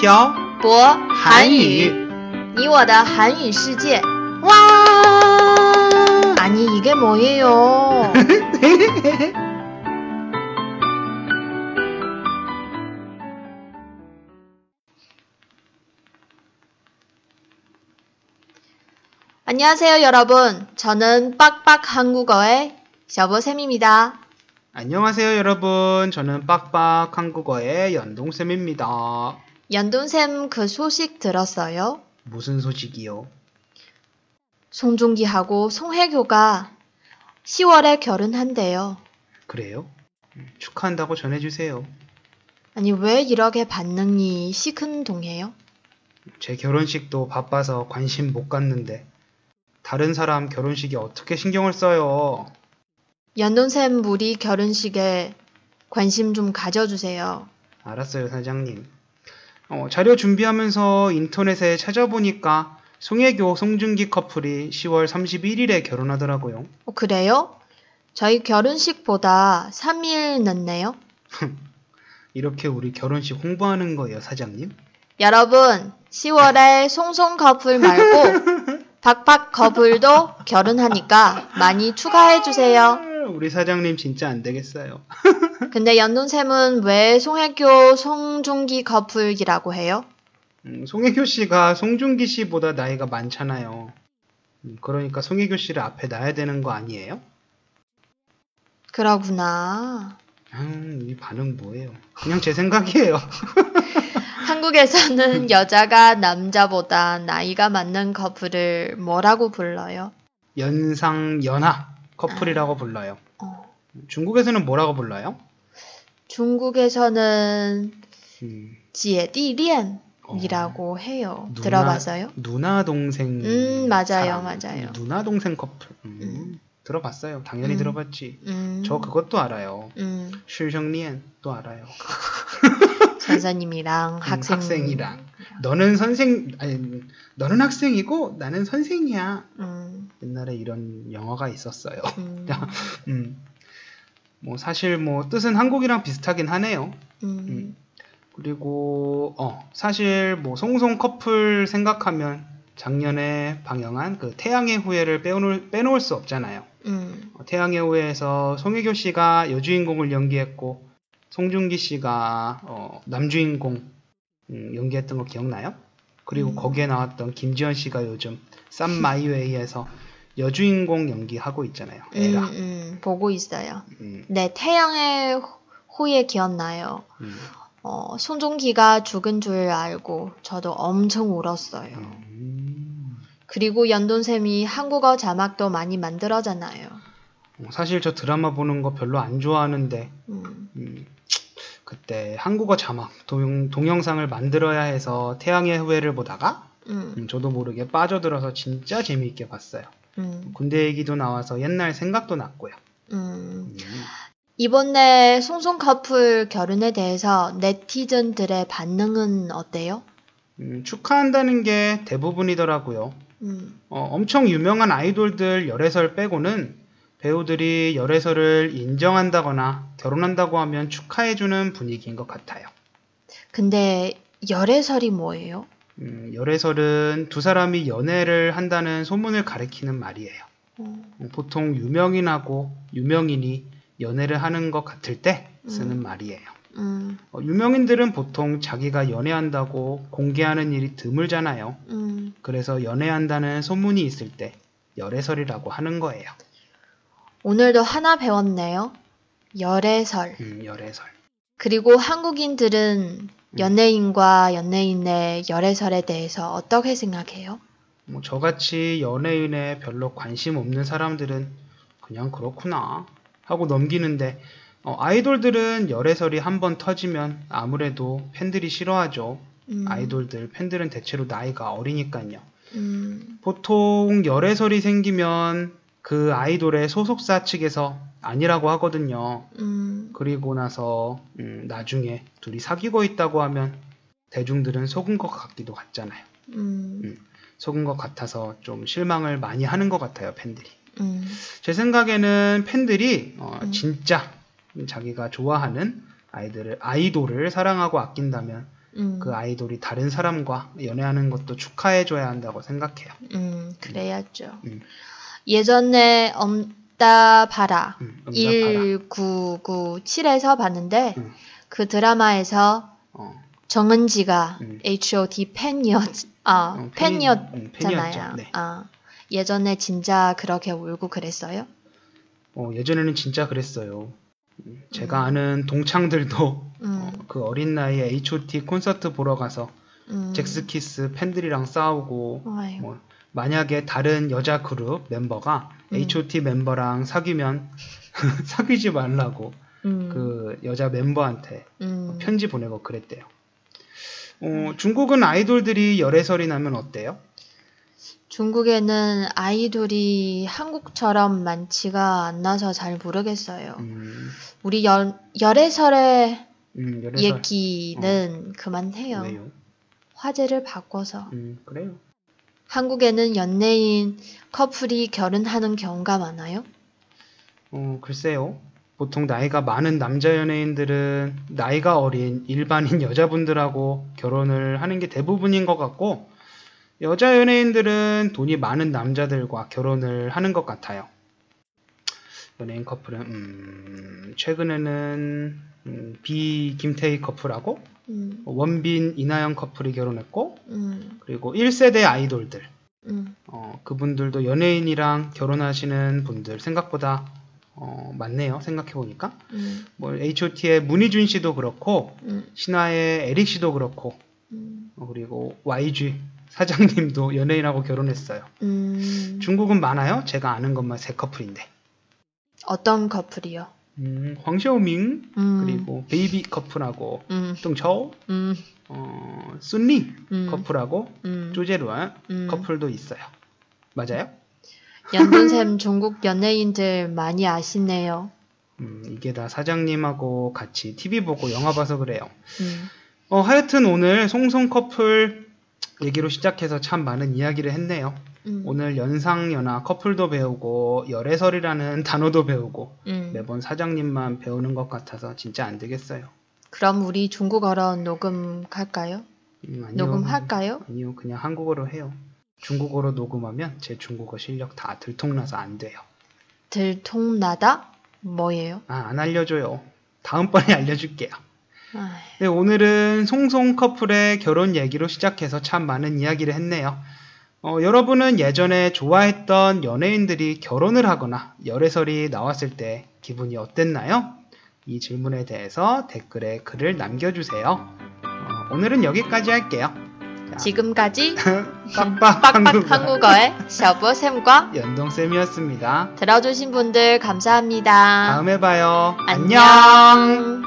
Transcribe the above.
漂博韩韩语，语。你我的韩语世界。 와! 아니 이게 뭐예요? 안녕하세요 여러분. 저는 빡빡 한국어의 셔보쌤입니다. 안녕하세요, 여러분. 저는 빡빡 한국어의 연동쌤입니다. 연돈쌤 그 소식 들었어요? 무슨 소식이요? 송중기하고 송혜교가 10월에 결혼한대요. 그래요? 음, 축하한다고 전해주세요. 아니 왜 이렇게 반응이 시큰둥해요? 제 결혼식도 바빠서 관심 못 갖는데 다른 사람 결혼식에 어떻게 신경을 써요? 연돈샘 우리 결혼식에 관심 좀 가져주세요. 알았어요, 사장님. 어, 자료 준비하면서 인터넷에 찾아보니까 송혜교, 송중기 커플이 10월 31일에 결혼하더라고요. 어, 그래요? 저희 결혼식보다 3일 늦네요. 이렇게 우리 결혼식 홍보하는 거예요, 사장님? 여러분, 10월에 송송 커플 말고 박박 커플도 결혼하니까 많이 축하해주세요. 우리 사장님 진짜 안 되겠어요. 근데 연돈샘은 왜 송혜교, 송중기 커플이라고 해요? 음, 송혜교 씨가 송중기 씨보다 나이가 많잖아요. 음, 그러니까 송혜교 씨를 앞에 놔야 되는 거 아니에요? 그러구나. 음, 이 반응 뭐예요? 그냥 제 생각이에요. 한국에서는 여자가 남자보다 나이가 많는 커플을 뭐라고 불러요? 연상 연하 커플이라고 아. 불러요. 어. 중국에서는 뭐라고 불러요? 중국에서는 음. 지에디리엔이라고 어. 해요. 누나, 들어봤어요? 누나 동생. 음 맞아요, 사람. 맞아요. 음, 누나 동생 커플. 음. 음. 들어봤어요. 당연히 음. 들어봤지. 음. 저 그것도 알아요. 음. 슐정리엔도 알아요. 선생님이랑 음, 학생 학생이랑 너는 선생 아니 너는 학생이고 나는 선생이야. 음, 옛날에 이런 영화가 있었어요. 음, 음. 뭐 사실 뭐 뜻은 한국이랑 비슷하긴 하네요. 음, 그리고 어 사실 뭐 송송 커플 생각하면 작년에 방영한 그 태양의 후예를 빼놓을, 빼놓을 수 없잖아요. 음, 어, 태양의 후예에서 송혜교 씨가 여주인공을 연기했고 송중기 씨가 어, 남주인공 음, 연기했던 거 기억나요? 그리고 음. 거기에 나왔던 김지현 씨가 요즘 쌈 마이웨이에서 여주인공 연기하고 있잖아요. 음, 에라. 음, 보고 있어요. 음, 네, 태양의 후예 기억나요. 음, 어, 손종기가 죽은 줄 알고 저도 엄청 울었어요. 음. 그리고 연돈샘이 한국어 자막도 많이 만들어잖아요. 어, 사실 저 드라마 보는 거 별로 안 좋아하는데 그때 한국어 자막 동, 동영상을 만들어야 해서 태양의 후예를 보다가 음, 음, 저도 모르게 빠져들어서 진짜 재미있게 봤어요. 음, 군대 얘기도 나와서 옛날 생각도 났고요. 음. 음, 이번에 송송 커플 결혼에 대해서 네티즌들의 반응은 어때요? 음, 축하한다는 게 대부분이더라고요. 음, 어, 엄청 유명한 아이돌들 열애설 빼고는 배우들이 열애설을 인정한다거나 결혼한다고 하면 축하해주는 분위기인 것 같아요. 근데 열애설이 뭐예요? 음, 열애설은 두 사람이 연애를 한다는 소문을 가리키는 말이에요. 어, 음, 보통 유명인하고 유명인이 연애를 하는 것 같을 때 쓰는 음. 말이에요. 음, 어, 유명인들은 보통 자기가 연애한다고 공개하는 일이 드물잖아요. 음. 그래서 연애한다는 소문이 있을 때 열애설이라고 하는 거예요. 오늘도 하나 배웠네요. 열애설. 음, 열애설. 그리고 한국인들은 연예인과 연예인의 열애설에 대해서 어떻게 생각해요? 뭐 저같이 연예인에 별로 관심 없는 사람들은 그냥 그렇구나 하고 넘기는데 어, 아이돌들은 열애설이 한 번 터지면 아무래도 팬들이 싫어하죠. 음, 아이돌들 팬들은 대체로 나이가 어리니까요. 음, 보통 열애설이 생기면 그 아이돌의 소속사 측에서 아니라고 하거든요. 음, 그리고 나서 음, 나중에 둘이 사귀고 있다고 하면 대중들은 속은 것 같기도 같잖아요. 음, 속은 것 같아서 좀 실망을 많이 하는 것 같아요, 팬들이. 음, 제 생각에는 팬들이 어, 음. 진짜 자기가 좋아하는 아이들을 아이돌을 사랑하고 아낀다면 음, 그 아이돌이 다른 사람과 연애하는 것도 축하해줘야 한다고 생각해요. 음, 그래야죠. 음. 예전에 엄따 바라 음, 응답하라. 1997에서 봤는데 음. 그 드라마에서 어, 정은지가 음. H.O.T 팬이었 아 어, 팬이- 팬이었잖아요. 음, 팬이었죠. 네. 아 예전에 진짜 그렇게 울고 그랬어요? 어, 예전에는 진짜 그랬어요. 음, 제가 음. 아는 동창들도 음, 어, 그 어린 나이에 H.O.T 콘서트 보러 가서 음. 잭스키스 팬들이랑 싸우고 아유, 뭐 만약에 다른 여자 그룹 멤버가 음. H.O.T 멤버랑 사귀면 사귀지 말라고 음, 그 여자 멤버한테 음. 편지 보내고 그랬대요. 어, 중국은 아이돌들이 열애설이 나면 어때요? 중국에는 아이돌이 한국처럼 많지가 않아서 잘 모르겠어요. 음, 우리 열, 열애설의 음, 열애설 얘기는 그만해요. 왜요? 화제를 바꿔서. 음, 그래요. 한국에는 연예인 커플이 결혼하는 경우가 많아요? 어, 글쎄요. 보통 나이가 많은 남자 연예인들은 나이가 어린 일반인 여자분들하고 결혼을 하는 게 대부분인 것 같고, 여자 연예인들은 돈이 많은 남자들과 결혼을 하는 것 같아요. 연예인 커플은, 음, 최근에는, 음, 비 김태희 커플하고, 음, 원빈 이나영 커플이 결혼했고, 음, 그리고 1세대 아이돌들, 음, 어, 그분들도 연예인이랑 결혼하시는 분들 생각보다 어, 많네요. 생각해 보니까 음, 뭐 H.O.T의 문희준 씨도 그렇고 음, 신화의 에릭 씨도 그렇고 음, 어, 그리고 YG 사장님도 연예인하고 결혼했어요. 음. 중국은 많아요. 제가 아는 것만 세 커플인데. 어떤 커플이요? 음, 황시오밍 음, 그리고 베이비 커플하고 음, 뚱초 음, 어, 순리 음, 커플하고 음, 쪼제루안 음. 커플도 있어요. 맞아요? 연돈샘 중국 연예인들 많이 아시네요. 음, 이게 다 사장님하고 같이 TV 보고 영화 봐서 그래요. 음, 어, 하여튼 오늘 송송 커플 얘기로 시작해서 참 많은 이야기를 했네요. 음, 오늘 연상연하 커플도 배우고 열애설이라는 단어도 배우고 음. 매번 사장님만 배우는 것 같아서 진짜 안 되겠어요. 그럼 우리 중국어로 녹음할까요? 음, 아니요. 녹음할까요? 아니요, 그냥 한국어로 해요. 중국어로 녹음하면 제 중국어 실력 다 들통나서 안 돼요. 들통나다? 뭐예요? 아, 안 알려줘요. 다음번에 알려줄게요. 네, 오늘은 송송 커플의 결혼 얘기로 시작해서 참 많은 이야기를 했네요. 어, 여러분은 예전에 좋아했던 연예인들이 결혼을 하거나 열애설이 나왔을 때 기분이 어땠나요? 이 질문에 대해서 댓글에 글을 남겨주세요. 어, 오늘은 여기까지 할게요. 자, 지금까지 빡빡 빡빡 한국어 한국어의 샤브쌤과 연동쌤이었습니다. 들어주신 분들 감사합니다. 다음에 봐요. 안녕.